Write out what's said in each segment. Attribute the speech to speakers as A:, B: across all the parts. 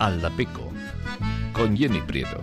A: Aldapeco con Jenny Prieto.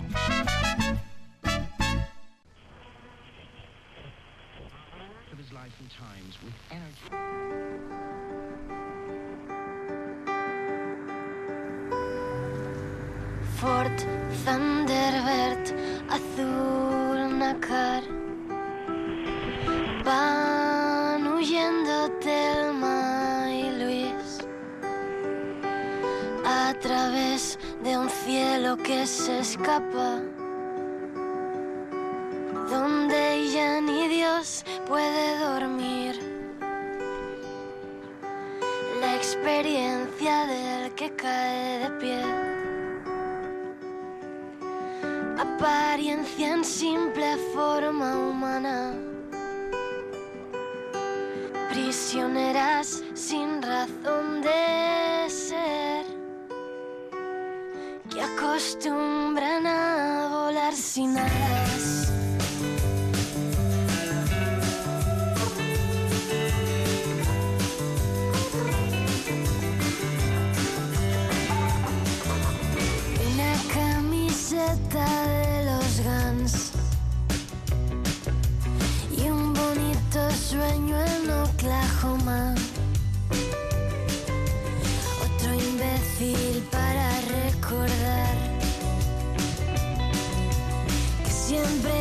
B: Siempre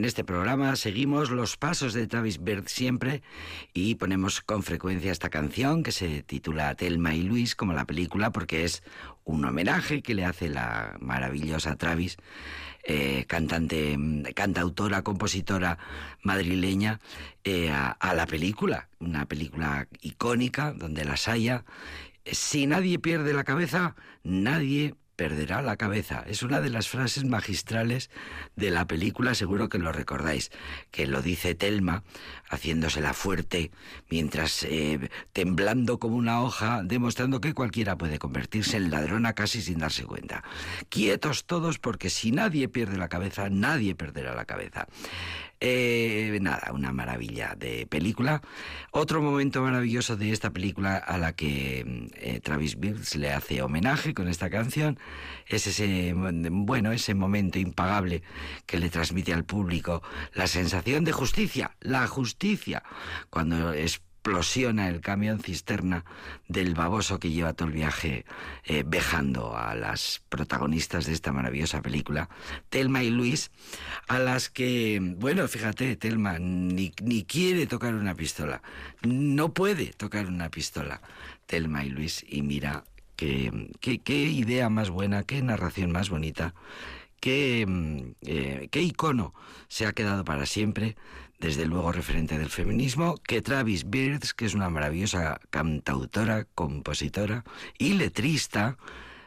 C: En este programa seguimos los pasos de Travis Bird siempre y ponemos con frecuencia esta canción que se titula Telma y Luis como la película porque es un homenaje que le hace la maravillosa Travis, eh, cantante, cantautora, compositora madrileña, eh, a, a la película, una película icónica donde las haya. Si nadie pierde la cabeza, nadie perderá la cabeza. Es una de las frases magistrales de la película, seguro que lo recordáis, que lo dice Telma, haciéndosela fuerte, mientras eh, temblando como una hoja, demostrando que cualquiera puede convertirse en ladrona casi sin darse cuenta. Quietos todos, porque si nadie pierde la cabeza, nadie perderá la cabeza. Eh, nada, una maravilla de película. Otro momento maravilloso de esta película a la que eh, Travis Birds le hace homenaje con esta canción
D: es ese, bueno, ese momento impagable que le transmite al público la sensación de justicia, la justicia, cuando explosiona el camión cisterna del baboso que lleva todo el viaje eh, vejando a las protagonistas de esta maravillosa película, Telma y Luis, a las que, bueno, fíjate, Telma ni, ni quiere tocar una pistola, no puede tocar una pistola, Telma y Luis, y mira Qué, idea más buena, qué narración más bonita, qué, mm, eh, qué icono se ha quedado para siempre, desde luego referente del feminismo, que Travis Beards, que es una maravillosa cantautora, compositora y letrista,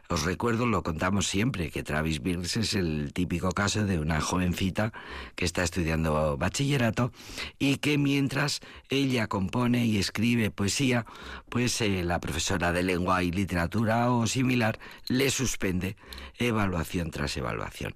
D: os recuerdo, lo contamos siempre, que Travis Birds es el típico caso de una jovencita que está estudiando bachillerato y que mientras ella compone y escribe poesía, pues eh, la profesora de lengua y literatura o similar le suspende evaluación tras evaluación.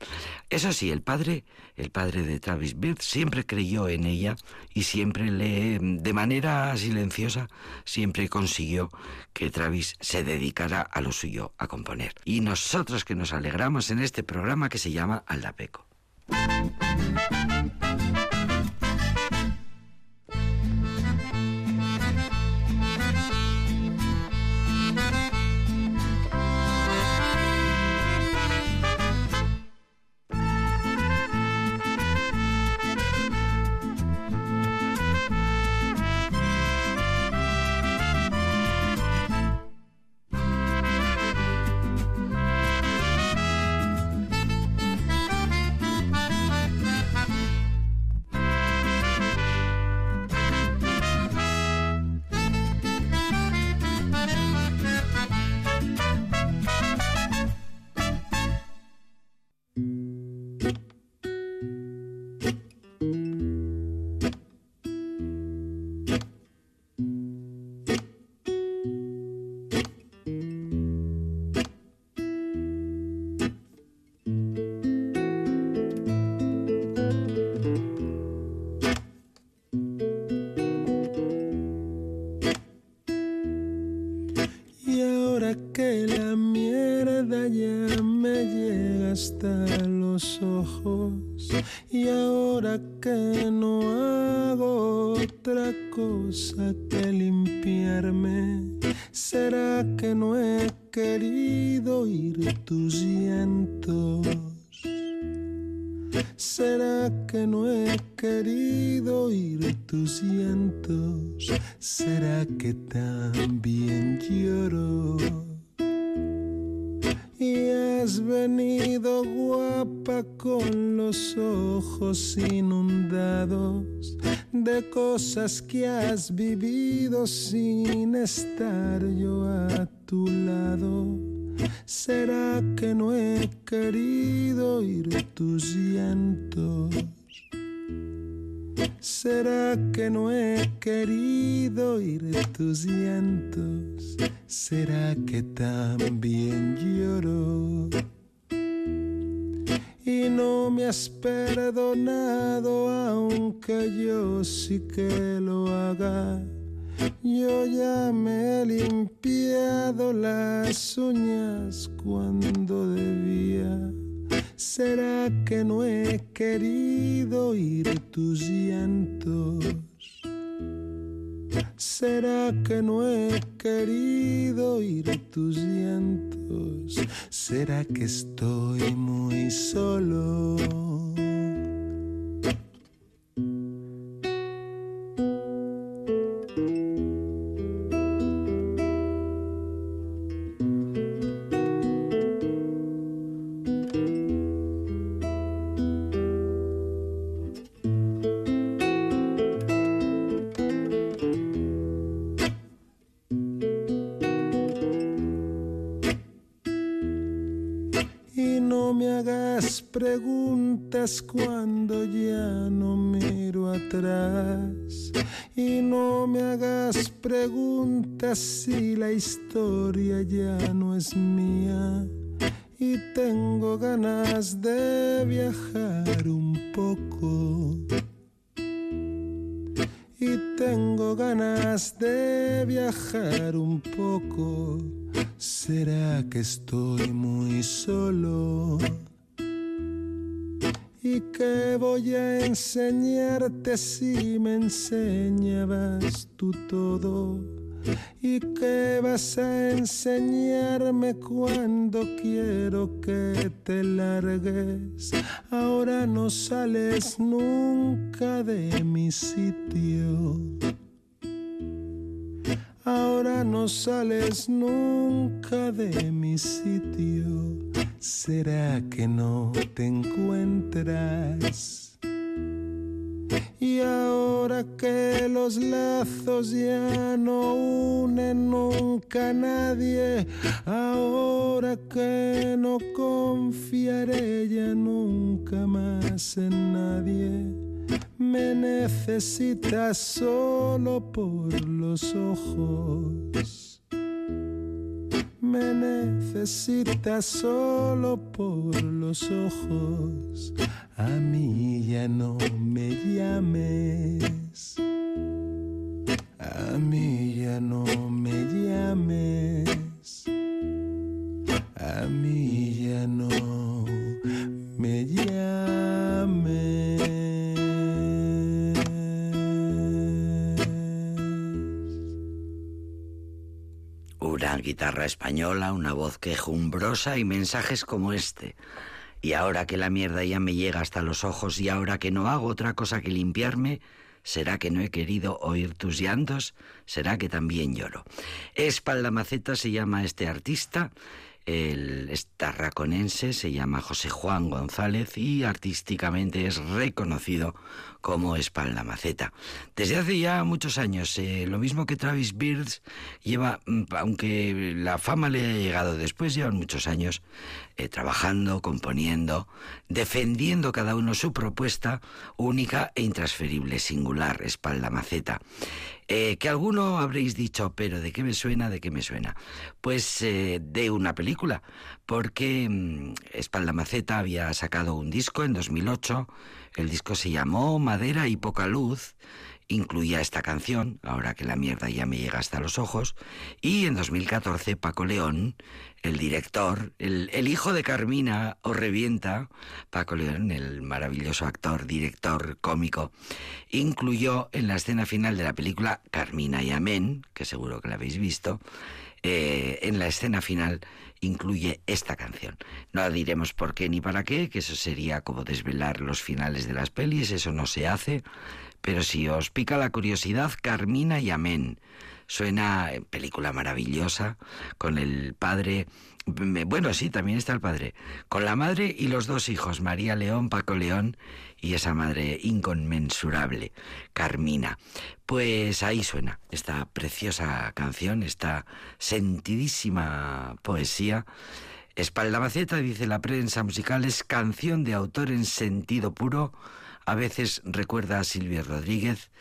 D: Eso sí, el padre, el padre de Travis Bird siempre creyó en ella y siempre le, de manera silenciosa, siempre consiguió que Travis se dedicara a lo suyo, a componer. Y nosotros que nos alegramos en este programa que se llama Aldapeco. Cosas que has vivido sin estar yo a tu lado. ¿Será que no he querido oír tus llantos? ¿Será que no he querido oír tus llantos? ¿Será que también lloro? Y no me has perdonado aunque yo sí que lo haga. Yo ya me he limpiado las uñas cuando debía. ¿Será que no he querido oír tus llantos? ¿Será que no he querido oír tus llantos? ¿Será que estoy muy solo? Que estoy muy solo? ¿Y qué voy a enseñarte si me enseñabas tú todo? ¿Y qué vas a enseñarme cuando quiero que te largues? Ahora no sales nunca de mi sitio. Ahora no sales nunca de mi sitio. ¿Será que no te encuentras? Y ahora que los lazos ya no unen nunca a nadie, ahora que no confiaré ya nunca más en nadie, me necesitas solo por los ojos. Me necesitas solo por los ojos a mí ya no me llames. A mí ya no me llames. A mí
C: guitarra española, una voz quejumbrosa y mensajes como este. Y ahora que la mierda ya me llega hasta los ojos y ahora que no hago otra cosa que limpiarme, ¿será que no he querido oír tus llantos? ¿Será que también lloro? Espaldamaceta se llama este artista el estarraconense se llama José Juan González y artísticamente es reconocido como Espalda Maceta. Desde hace ya muchos años, eh, lo mismo que Travis Beards lleva, mm, aunque la fama le haya llegado después, llevan muchos años eh, trabajando, componiendo, defendiendo cada uno su propuesta única e intransferible, singular, Espalda Maceta. Eh, que alguno habréis dicho, pero ¿de qué me suena? ¿De qué me suena? Pues eh, de una película, porque mm, Espalda Maceta había sacado un disco en 2008, el disco se llamó Madera y Poca Luz, incluía esta canción, ahora que la mierda ya me llega hasta los ojos, y en 2014 Paco León, el director, el, hijo de Carmina o revienta, Paco León, el maravilloso actor, director, cómico, incluyó en la escena final de la película Carmina y Amén, que seguro que la habéis visto, eh, en la escena final incluye esta canción. No diremos por qué ni para qué, que eso sería como desvelar los finales de las pelis, eso no se hace, pero si os pica la curiosidad, Carmina y Amén. Suena en película maravillosa, con el padre, bueno, sí, también está el padre, con la madre y los dos hijos, María León, Paco León y esa madre inconmensurable, Carmina. Pues ahí suena esta preciosa canción, esta sentidísima poesía. Espalda Maceta, dice la prensa musical, es canción de autor en sentido puro. A veces recuerda a Silvia Rodríguez,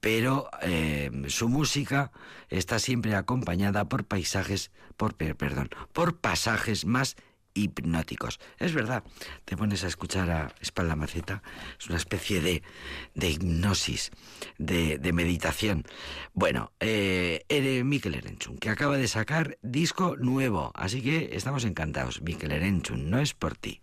C: pero eh, su música está siempre acompañada por paisajes, por perdón, por pasajes más hipnóticos. Es verdad, te pones a escuchar a Espalda Maceta, es una especie de, de hipnosis, de, de, meditación. Bueno, eh, Mikel Erenchun, que acaba de sacar disco nuevo, así que estamos encantados. Mikel Erenchun, no es por ti.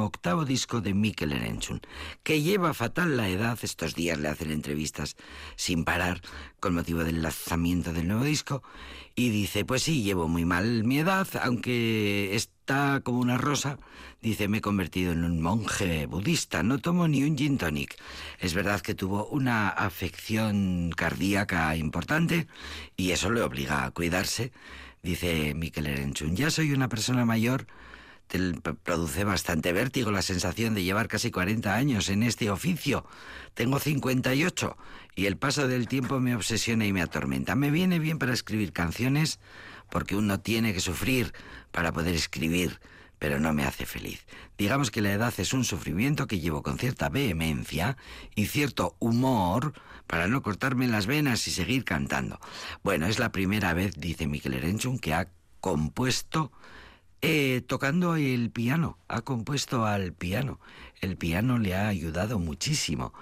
C: Octavo disco de Mikel Erenchun, que lleva fatal la edad. Estos días le hacen entrevistas sin parar con motivo del lanzamiento del nuevo disco. Y dice, pues sí, llevo muy mal mi edad, aunque está como una rosa. Dice, me he convertido en un monje budista, no tomo ni un gin tonic. Es verdad que tuvo una afección cardíaca importante y eso le obliga a cuidarse. Dice Mikel Erenchun, ya soy una persona mayor produce bastante vértigo la sensación de llevar casi 40 años en este oficio. Tengo 58 y el paso del tiempo me obsesiona y me atormenta. Me viene bien para escribir canciones porque uno tiene que sufrir para poder escribir, pero no me hace feliz. Digamos que la edad es un sufrimiento que llevo con cierta vehemencia y cierto humor para no cortarme las venas y seguir cantando. Bueno, es la primera vez, dice Miquel Erenchun, que ha compuesto eh, tocando el piano, ha compuesto al piano. El piano le ha ayudado muchísimo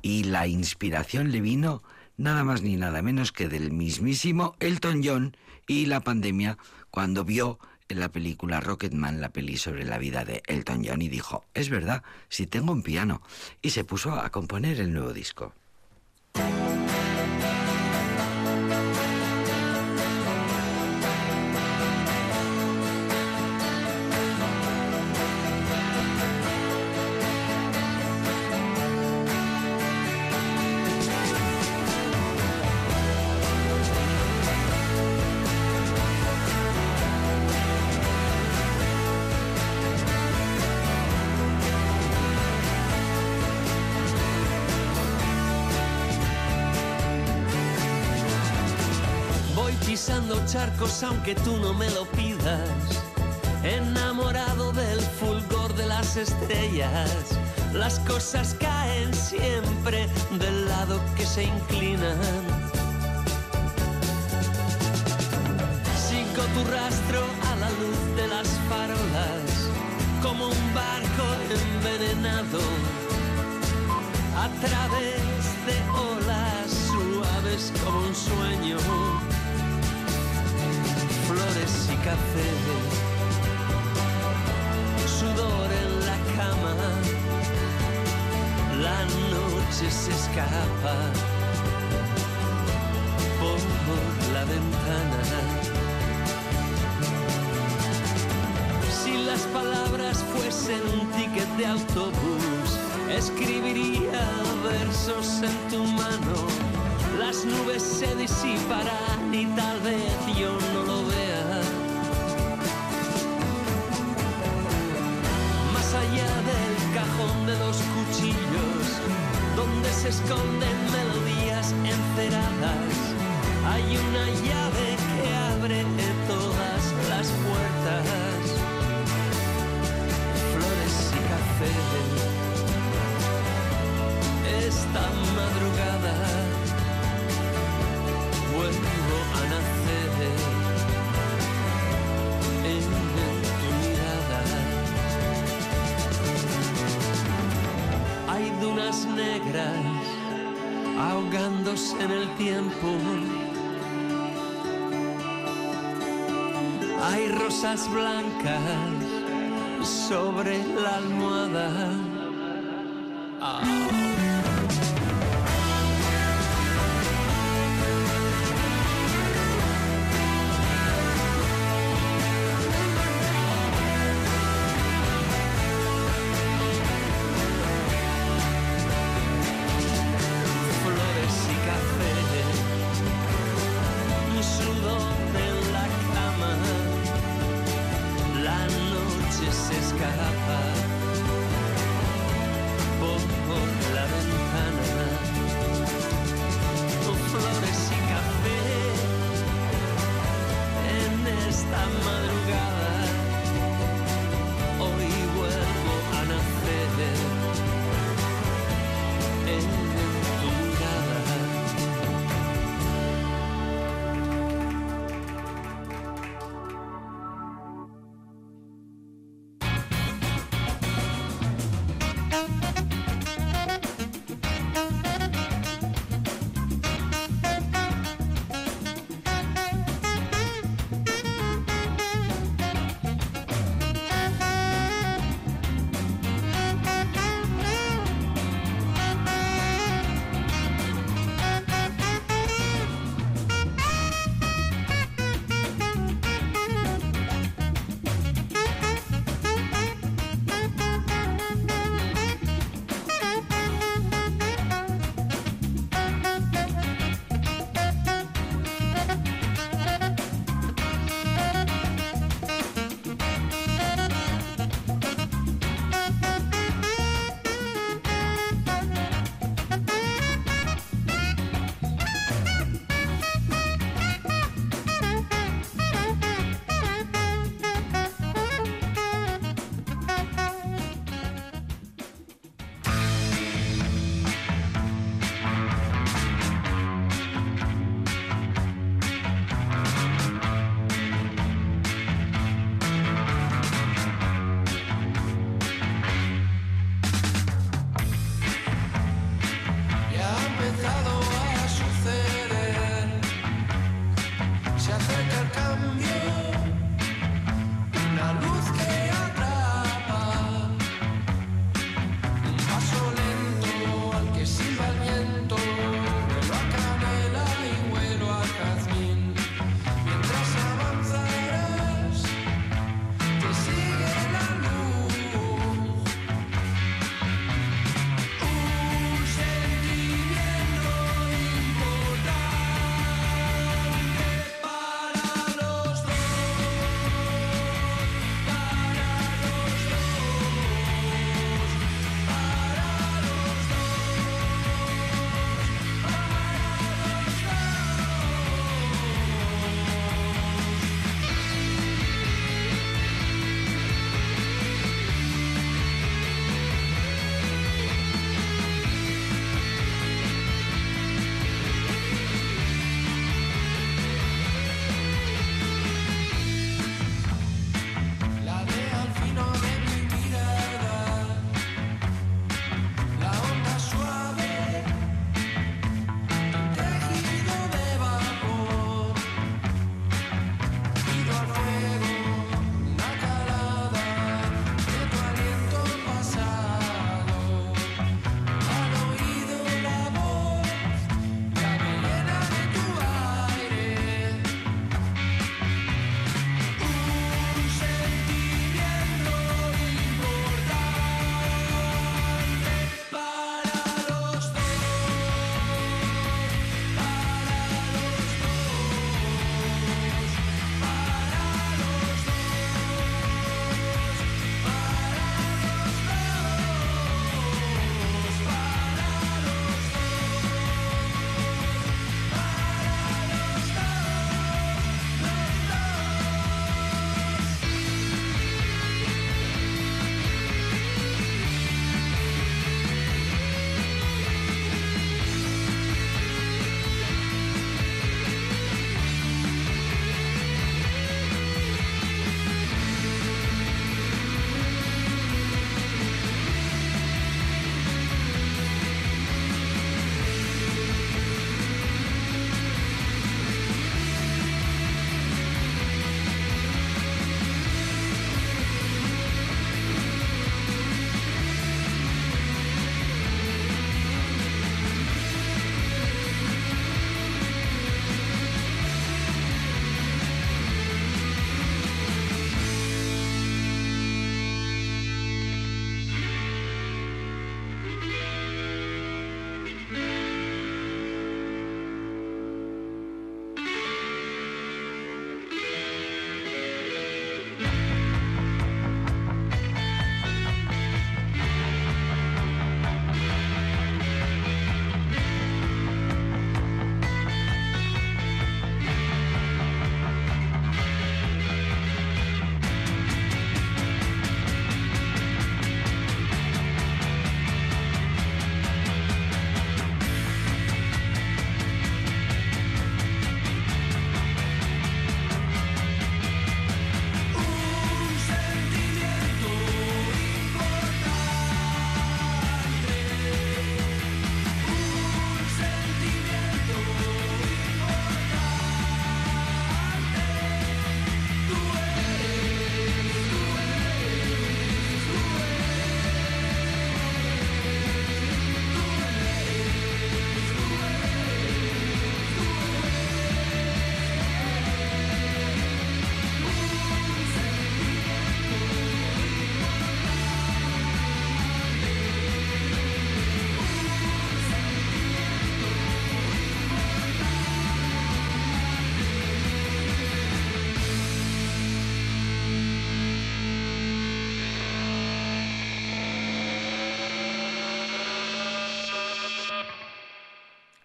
C: y la inspiración le vino nada más ni nada menos que del mismísimo Elton John y la pandemia cuando vio en la película Rocketman, la peli sobre la vida de Elton John y dijo, es verdad, si tengo un piano y se puso a componer el nuevo disco.
E: Aunque tú no me lo pidas. Enamorado del fulgor de las estrellas. Las cosas caen siempre del lado que se inclinan. Noche se escapa por la ventana. Si las palabras fuesen un ticket de autobús, escribiría versos en tu mano. Las nubes se disiparán y tal vez yo no esconden melodías enceradas, hay una llave en el tiempo. Hay rosas blancas sobre la almohada.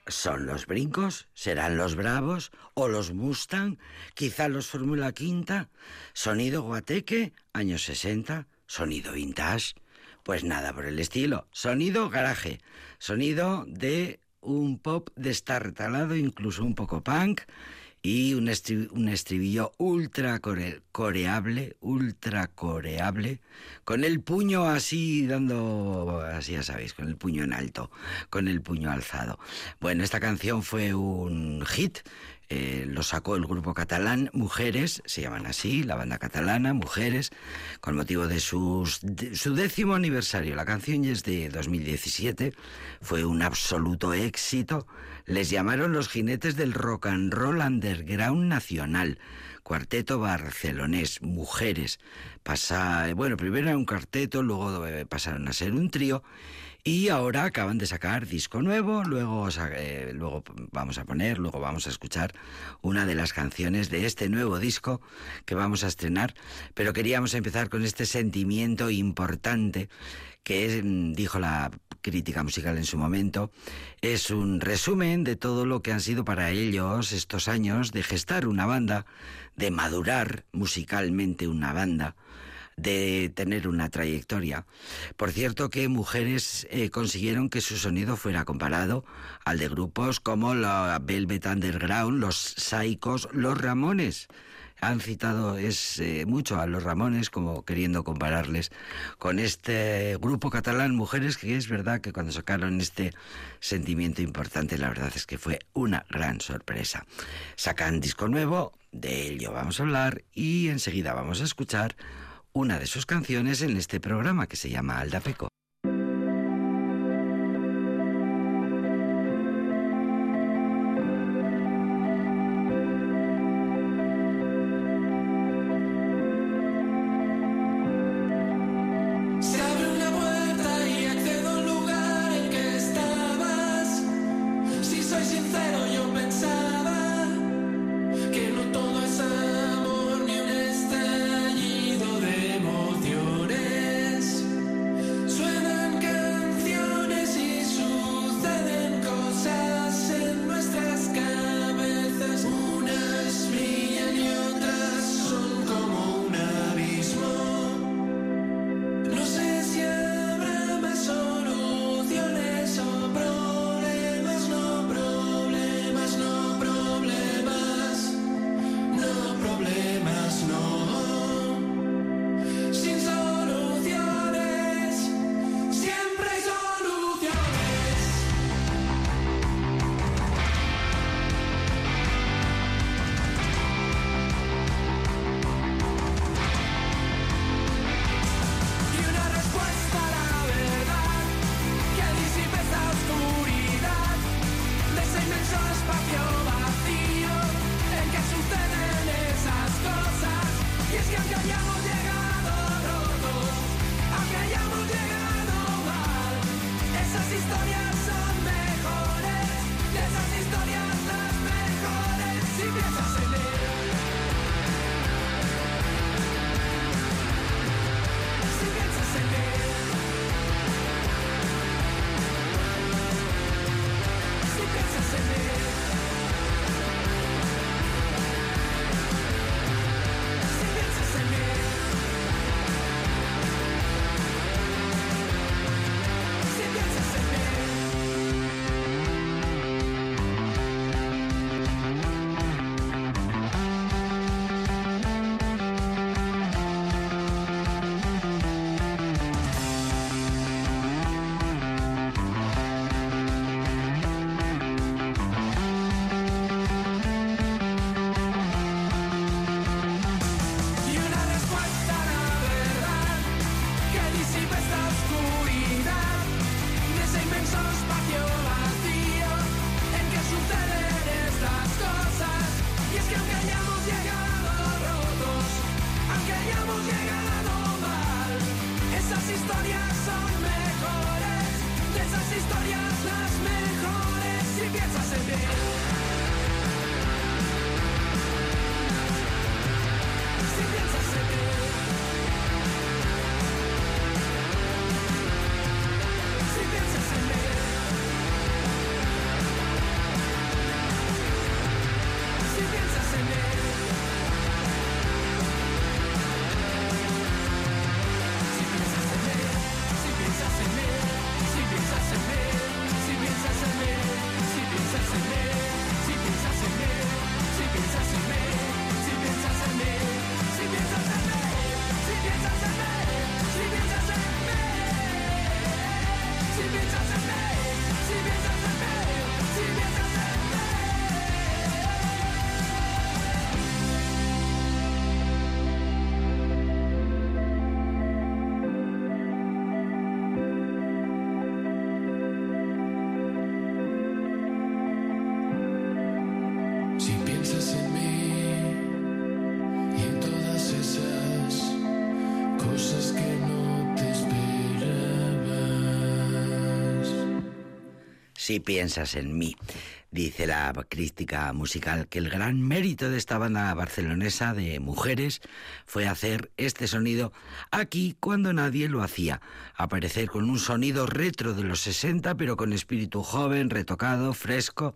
C: ¿Son los brincos? ¿Serán los bravos? ¿O los Mustang? ¿Quizá los Fórmula Quinta? ¿Sonido guateque? ¿Años 60? ¿Sonido vintage? Pues nada por el estilo. Sonido garaje. Sonido de un pop destartalado, incluso un poco punk, y un, un estribillo ultra coreable, ultra coreable, con el puño así dando, así ya sabéis, con el puño en alto, con el puño alzado. Bueno, esta canción fue un hit eh, lo sacó el grupo catalán Mujeres, se llaman así, la banda catalana Mujeres, con motivo de, su décimo aniversario. La canción es de 2017, fue un absoluto éxito. Les llamaron los jinetes del rock and roll underground nacional. Cuarteto barcelonés, mujeres. Pasa, bueno, primero era un cuarteto, luego eh, pasaron a ser un trío y ahora acaban de sacar disco nuevo, luego, eh, luego vamos a poner, luego vamos a escuchar una de las canciones de este nuevo disco que vamos a estrenar, pero queríamos empezar con este sentimiento importante que mm, dijo la crítica musical en su momento, es un resumen de todo lo que han sido para ellos estos años de gestar una banda, de madurar musicalmente una banda, de tener una trayectoria. Por cierto que mujeres eh, consiguieron que su sonido fuera comparado al de grupos como la Velvet Underground, los Saicos, los Ramones. Han citado es eh, mucho a los Ramones como queriendo compararles con este grupo catalán Mujeres que es verdad que cuando sacaron este sentimiento importante la verdad es que fue una gran sorpresa. Sacan disco nuevo, de ello vamos a hablar y enseguida vamos a escuchar una de sus canciones en este programa que se llama Aldapeco. Si piensas en mí. Dice la crítica musical que el gran mérito de esta banda barcelonesa de mujeres fue hacer este sonido aquí cuando nadie lo hacía. Aparecer con un sonido retro de los 60 pero con espíritu joven, retocado, fresco.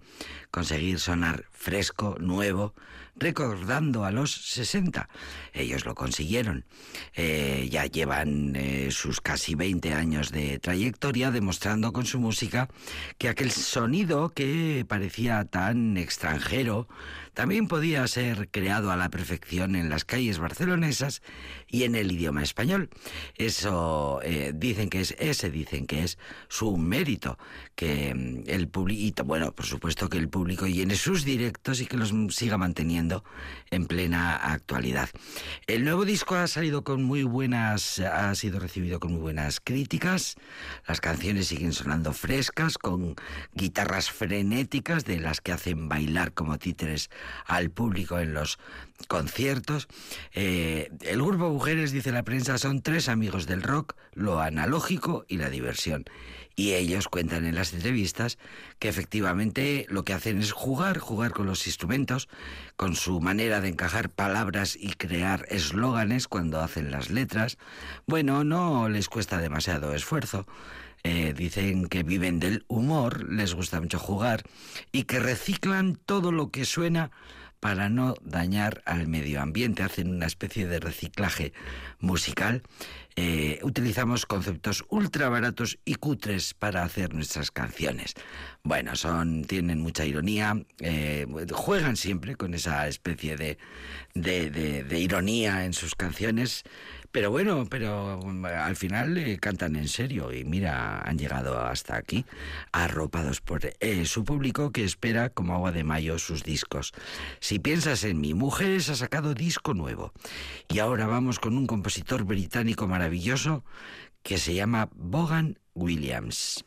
C: Conseguir sonar fresco, nuevo, recordando a los 60. Ellos lo consiguieron. Eh, ya llevan eh, sus casi 20 años de trayectoria demostrando con su música que aquel sonido que parecía tan extranjero también podía ser creado a la perfección en las calles barcelonesas y en el idioma español. Eso eh, dicen que es, ese dicen que es su mérito, que mm, el público, bueno, por supuesto que el público llene sus directos y que los siga manteniendo en plena actualidad. El nuevo disco ha salido con muy buenas, ha sido recibido con muy buenas críticas. Las canciones siguen sonando frescas, con guitarras frenéticas de las que hacen bailar como títeres al público en los conciertos. Eh, el grupo Mujeres, dice la prensa, son tres amigos del rock, lo analógico y la diversión. Y ellos cuentan en las entrevistas que efectivamente lo que hacen es jugar, jugar con los instrumentos, con su manera de encajar palabras y crear eslóganes cuando hacen las letras. Bueno, no les cuesta demasiado esfuerzo. Eh, dicen que viven del humor, les gusta mucho jugar y que reciclan todo lo que suena para no dañar al medio ambiente. Hacen una especie de reciclaje musical. Eh, utilizamos conceptos ultra baratos y cutres para hacer nuestras canciones. Bueno, son, tienen mucha ironía, eh, juegan siempre con esa especie de, de ironía en sus canciones. Pero bueno, pero mm, al final eh, cantan en serio y mira, han llegado hasta aquí, arropados por eh, su público que espera como agua de mayo sus discos. Si piensas en mi Mujeres ha sacado disco nuevo. Y ahora vamos con un compositor británico maravilloso que se llama Bogan Williams.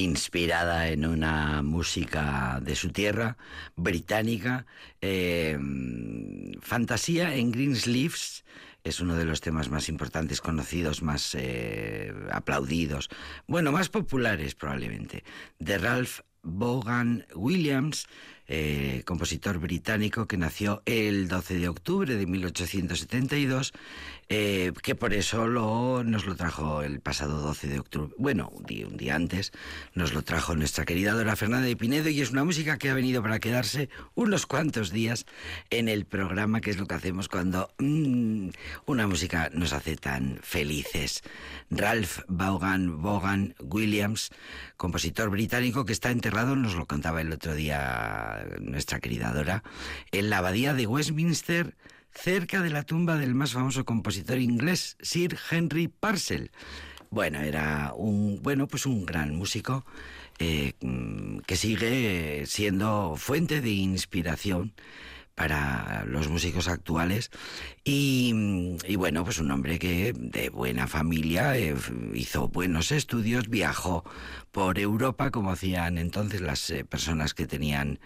C: Inspirada en una música de su tierra, británica. Eh, Fantasía en Greensleeves es uno de los temas más importantes, conocidos, más eh, aplaudidos, bueno, más populares probablemente, de Ralph Vaughan Williams, eh, compositor británico que nació el 12 de octubre de 1872, eh, que por eso lo, nos lo trajo el pasado 12 de octubre, bueno, un día, un día antes, nos lo trajo nuestra querida Dora Fernanda de Pinedo y es una música que ha venido para quedarse unos cuantos días en el programa, que es lo que hacemos cuando mm, una música nos hace tan felices. Ralph Vaughan, Vaughan Williams, compositor británico que está enterrado, nos lo contaba el otro día nuestra querida Dora, en la abadía de Westminster, cerca de la tumba del más famoso compositor inglés, Sir Henry Parcel. Bueno, era un, bueno, pues un gran músico eh, que sigue siendo fuente de inspiración para los músicos actuales y, bueno, pues un hombre que de buena familia eh, hizo buenos estudios, viajó por Europa como hacían entonces las eh, personas que tenían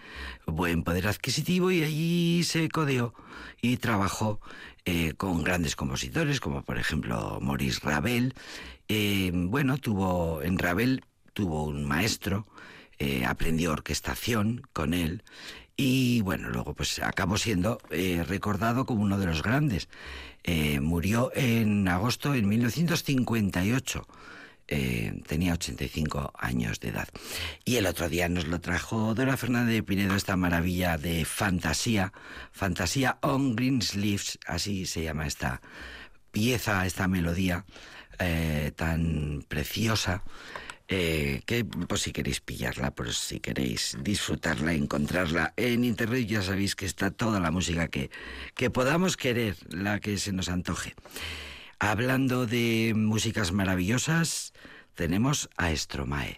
C: buen poder adquisitivo y allí se codeó y trabajó eh, con grandes compositores como por ejemplo Maurice Ravel. bueno, tuvo en Ravel tuvo un maestro, aprendió orquestación con él y bueno, luego pues acabó siendo eh, recordado como uno de los grandes. Eh, murió en agosto de 1958. Eh, tenía 85 años de edad. Y el otro día nos lo trajo Dora Fernández de Pinedo, esta maravilla de fantasía, fantasía on green sleeves, así se llama esta pieza, esta melodía tan preciosa eh, que pues si queréis pillarla, pues si queréis disfrutarla, encontrarla en internet, ya sabéis que está toda la música que, que podamos querer, la que se nos antoje. Hablando de músicas maravillosas, tenemos a Stromae.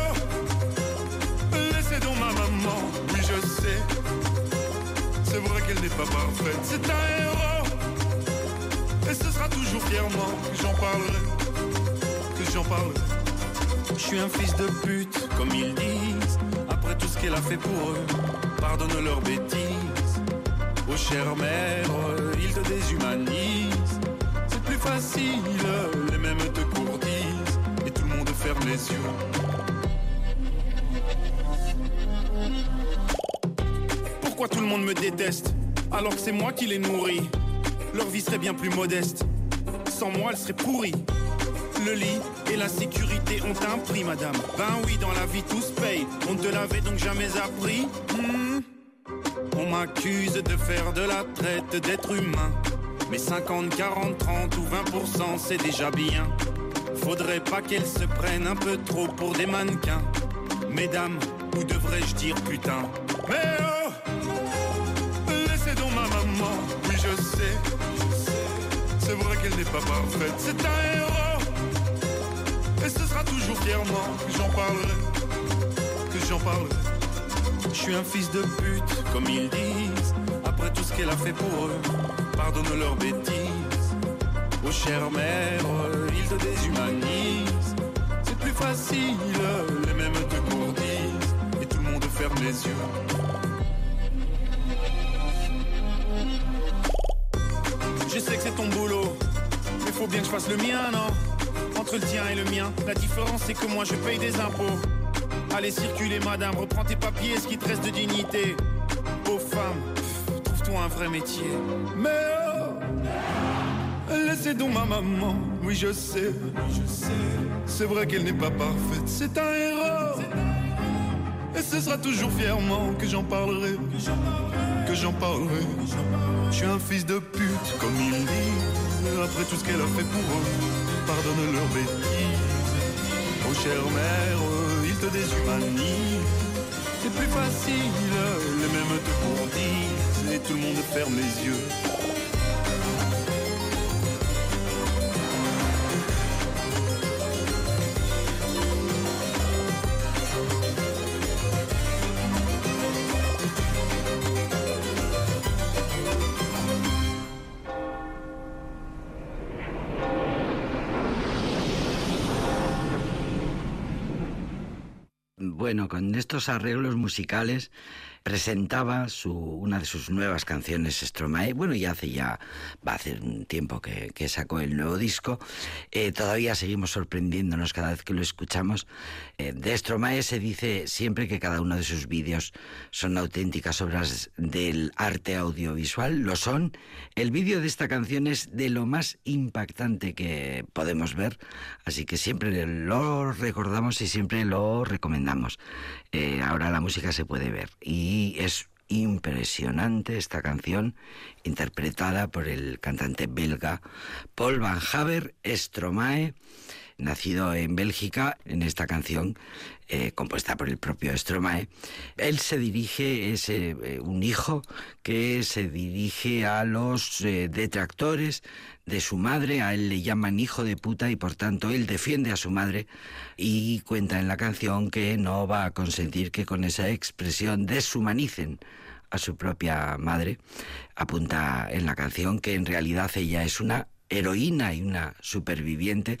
F: C'est vrai qu'elle n'est pas parfaite, c'est un héros. Et ce sera toujours fièrement que j'en parlerai, que j'en parlerai. Je suis un fils de pute, comme ils disent. Après tout ce qu'elle a fait pour eux, pardonne leurs bêtises. Oh chère mère, ils te déshumanisent. C'est plus facile, les mêmes te courtisent. Et tout le monde ferme les yeux. Pourquoi tout le monde me déteste alors que c'est moi qui les nourris Leur vie serait bien plus modeste. Sans moi, elle serait pourrie. Le lit et la sécurité ont un prix, madame. Ben oui, dans la vie tout se paye. On te l'avait donc jamais appris. Hmm. On m'accuse de faire de la traite d'êtres humains. Mais 50, 40, 30 ou 20%, c'est déjà bien. Faudrait pas qu'elles se prennent un peu trop pour des mannequins. Mesdames, ou devrais-je dire putain? Oh C'est vrai qu'elle n'est pas parfaite, c'est un héros. Et ce sera toujours fièrement que j'en parlerai, que j'en parlerai. Je suis un fils de pute, comme ils disent. Après tout ce qu'elle a fait pour eux, pardonne leurs bêtises. Oh chère mère, ils te déshumanisent. C'est plus facile, les mêmes te courtisent. Et tout le monde ferme les yeux. Que c'est ton boulot, mais faut bien que je fasse le mien, non? Entre le tien et le mien. La différence, c'est que moi, je paye des impôts. Allez, circuler, madame, reprends tes papiers, ce qui te reste de dignité. Pauvre femme, trouve-toi un vrai métier. Mais oh, laissez donc ma maman, oui, je sais, je sais. C'est vrai qu'elle n'est pas parfaite, c'est un héros. Et ce sera toujours fièrement que j'en parlerai, que j'en parlerai. Je suis un fils de pute, comme ils disent, après tout ce qu'elle a fait pour eux. Pardonne leurs bêtises. Oh chère mère, ils te déshumanisent. C'est plus facile, les mêmes te courtisent, et tout le monde ferme les yeux.
C: Con estos arreglos musicales presentaba su, una de sus nuevas canciones, Stromae. Bueno, ya hace ya, va a hacer un tiempo que, que sacó el nuevo disco. Eh, todavía seguimos sorprendiéndonos cada vez que lo escuchamos. Eh, de Stromae se dice siempre que cada uno de sus vídeos son auténticas obras del arte audiovisual. Lo son. El vídeo de esta canción es de lo más impactante que podemos ver, así que siempre lo recordamos y siempre lo recomendamos. Eh, ahora la música se puede ver y es impresionante esta canción interpretada por el cantante belga Paul Van Haver Stromae nacido en Bélgica, en esta canción eh, compuesta por el propio Stromae. Él se dirige, es eh, un hijo que se dirige a los detractores de su madre, a él le llaman hijo de puta y por tanto él defiende a su madre y cuenta en la canción que no va a consentir que con esa expresión deshumanicen a su propia madre. Apunta en la canción que en realidad ella es una heroína y una superviviente.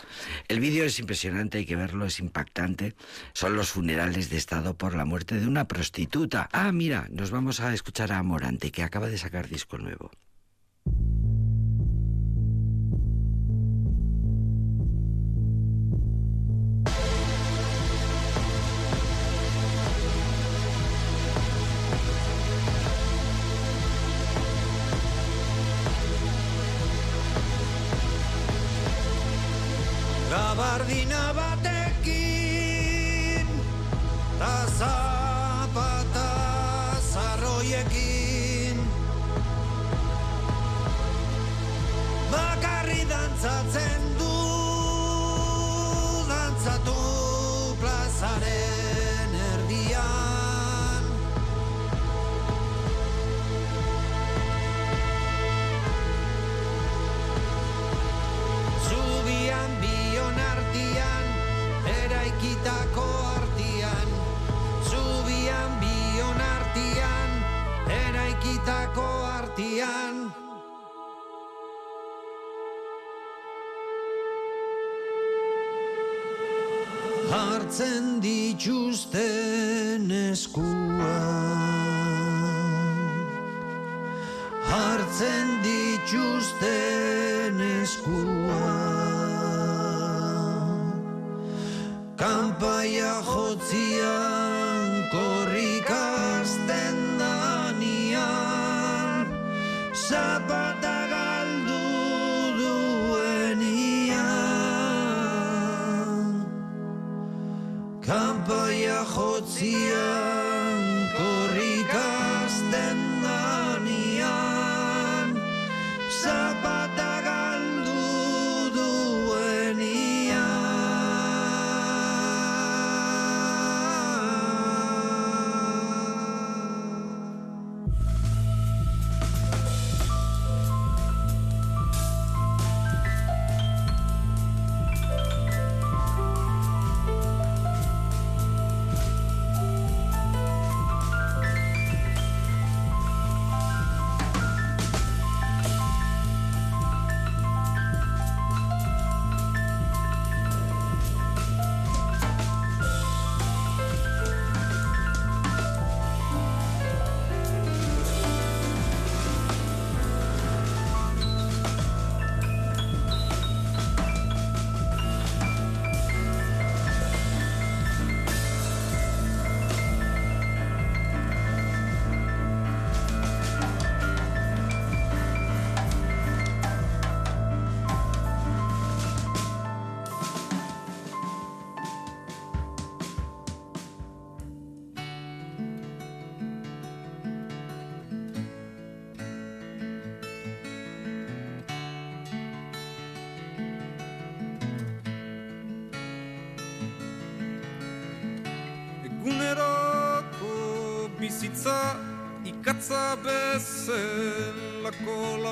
C: El vídeo es impresionante, hay que verlo, es impactante. Son los funerales de Estado por la muerte de una prostituta. Ah, mira, nos vamos a escuchar a Morante, que acaba de sacar disco nuevo.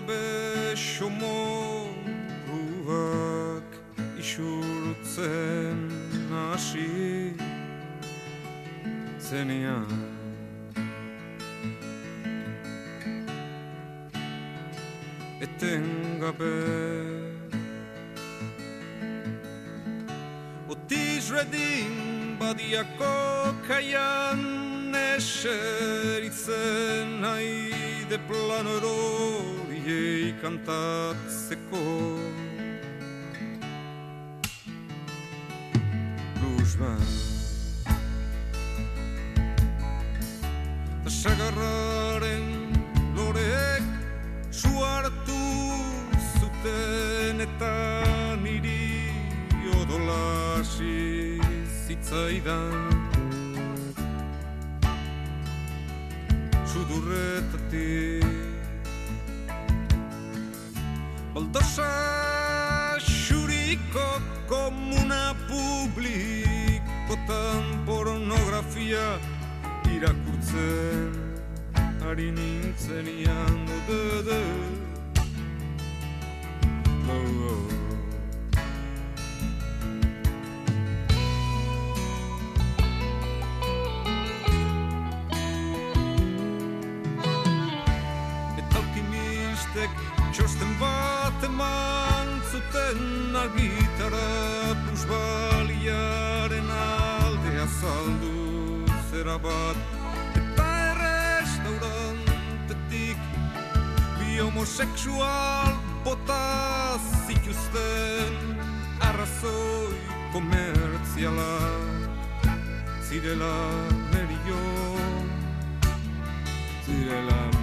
G: בשומרון הוא רק אישור רוצה נשי צניה אתן גבי אותי שרדים בדיאקו קיים נשר יצא נאי kantatzeko Blues band Sagarraren loreek suartu zuten eta niri odolasi zitzaidan. Sudurretatik Baldosa xuriko komuna publikotan pornografia irakurtzen ari nintzen ian dode oh, oh. Bat eta errestaurantetik bi homosexual bota zituzten arrazoi komertziala zirela merio zirela merio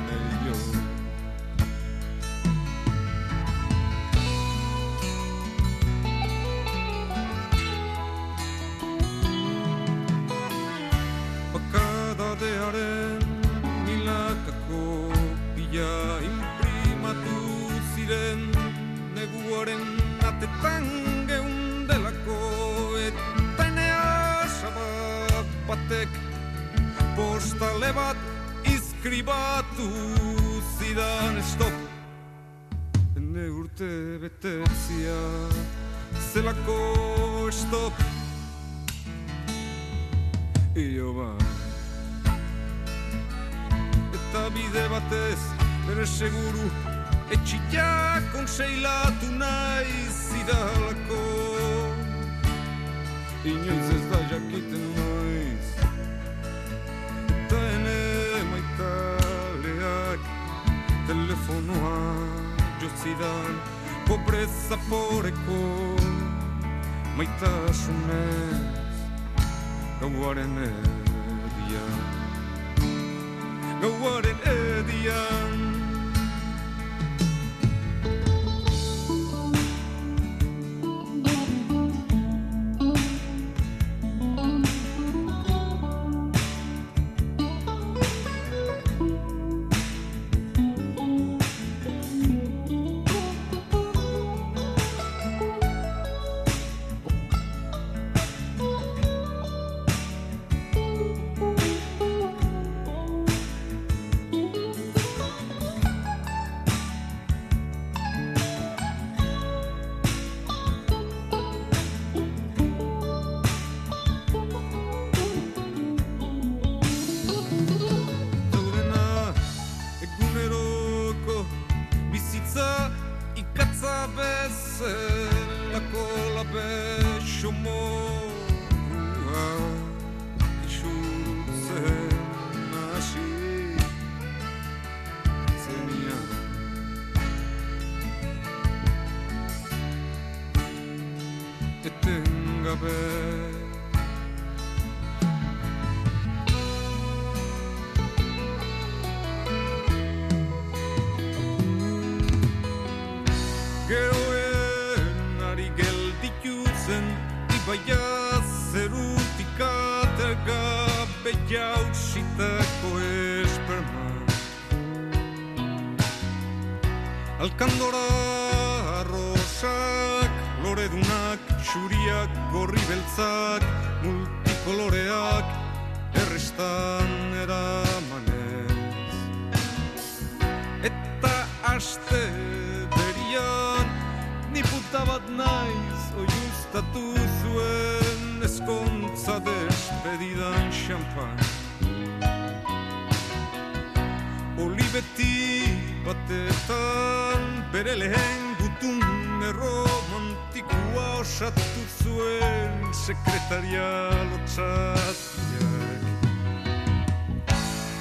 G: postale bat izkribatu zidan stop Ene urte betetzia zelako stop Io ba Eta bide batez bere seguru Etxilla konseilatu nahi zidalako Inoiz ez da Telefonoa jotzidan Pobreza poreko Maitasunez Gauaren edian Gauaren edian etengabe Geroen ari gelditu zen Ibaia zerutik aterga Bejausitako esperma. Alkandora Zuriak, gorri beltzak, multikoloreak, errestan eramanez. Eta aste berian, niputa bat naiz, oiuztatu zuen eskontza despedidan xampan. Oli beti batetan, bere lehen gutun erroman erromantikoa osatu zuen sekretaria lotxatiak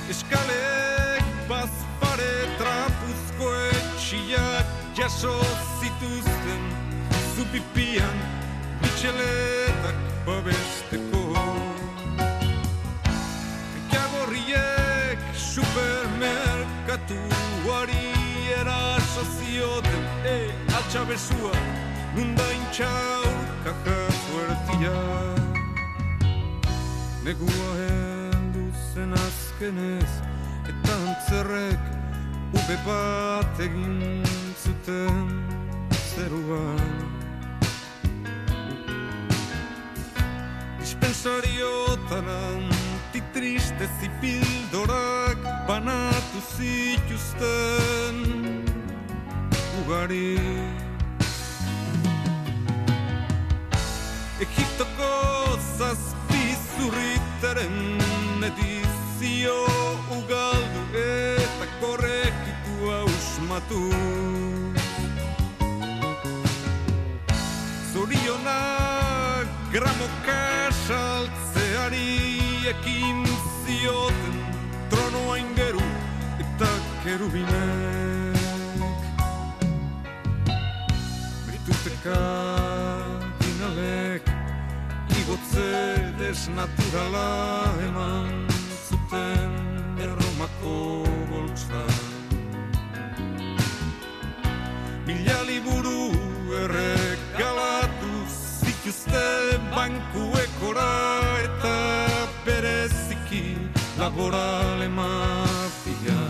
G: Eskalek bazpare trapuzko etxiak jaso zituzten zupipian bitxeletak babesteko Jagorriek supermerkatuari eraso zioten E, atxabezua, nundain txau, kaka fuertia Negua heldu zen azkenez Eta antzerrek ube bat egin zuten zeruan. Dispensariotan antitriste zipildorak banatu zituzten. Ugari zurritaren edizio ugaldu eta korrekitua usmatu. Zorionak gramoka saltzeari ekin zioten tronoa ingeru eta kerubinek. Dinalek igotze desnaturala eman zuten erromako boltsa Mila liburu erregalatu zituzten bankuekora eta bereziki laboral ematia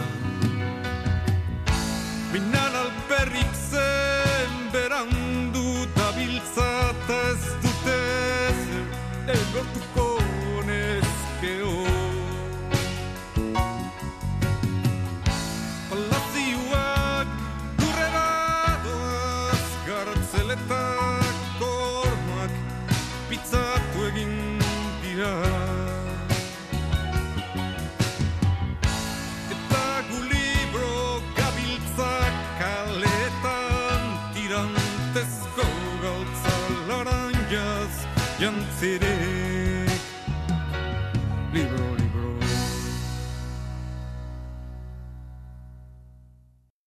G: Minan alperrik zen berandu dabiltza eta ez they look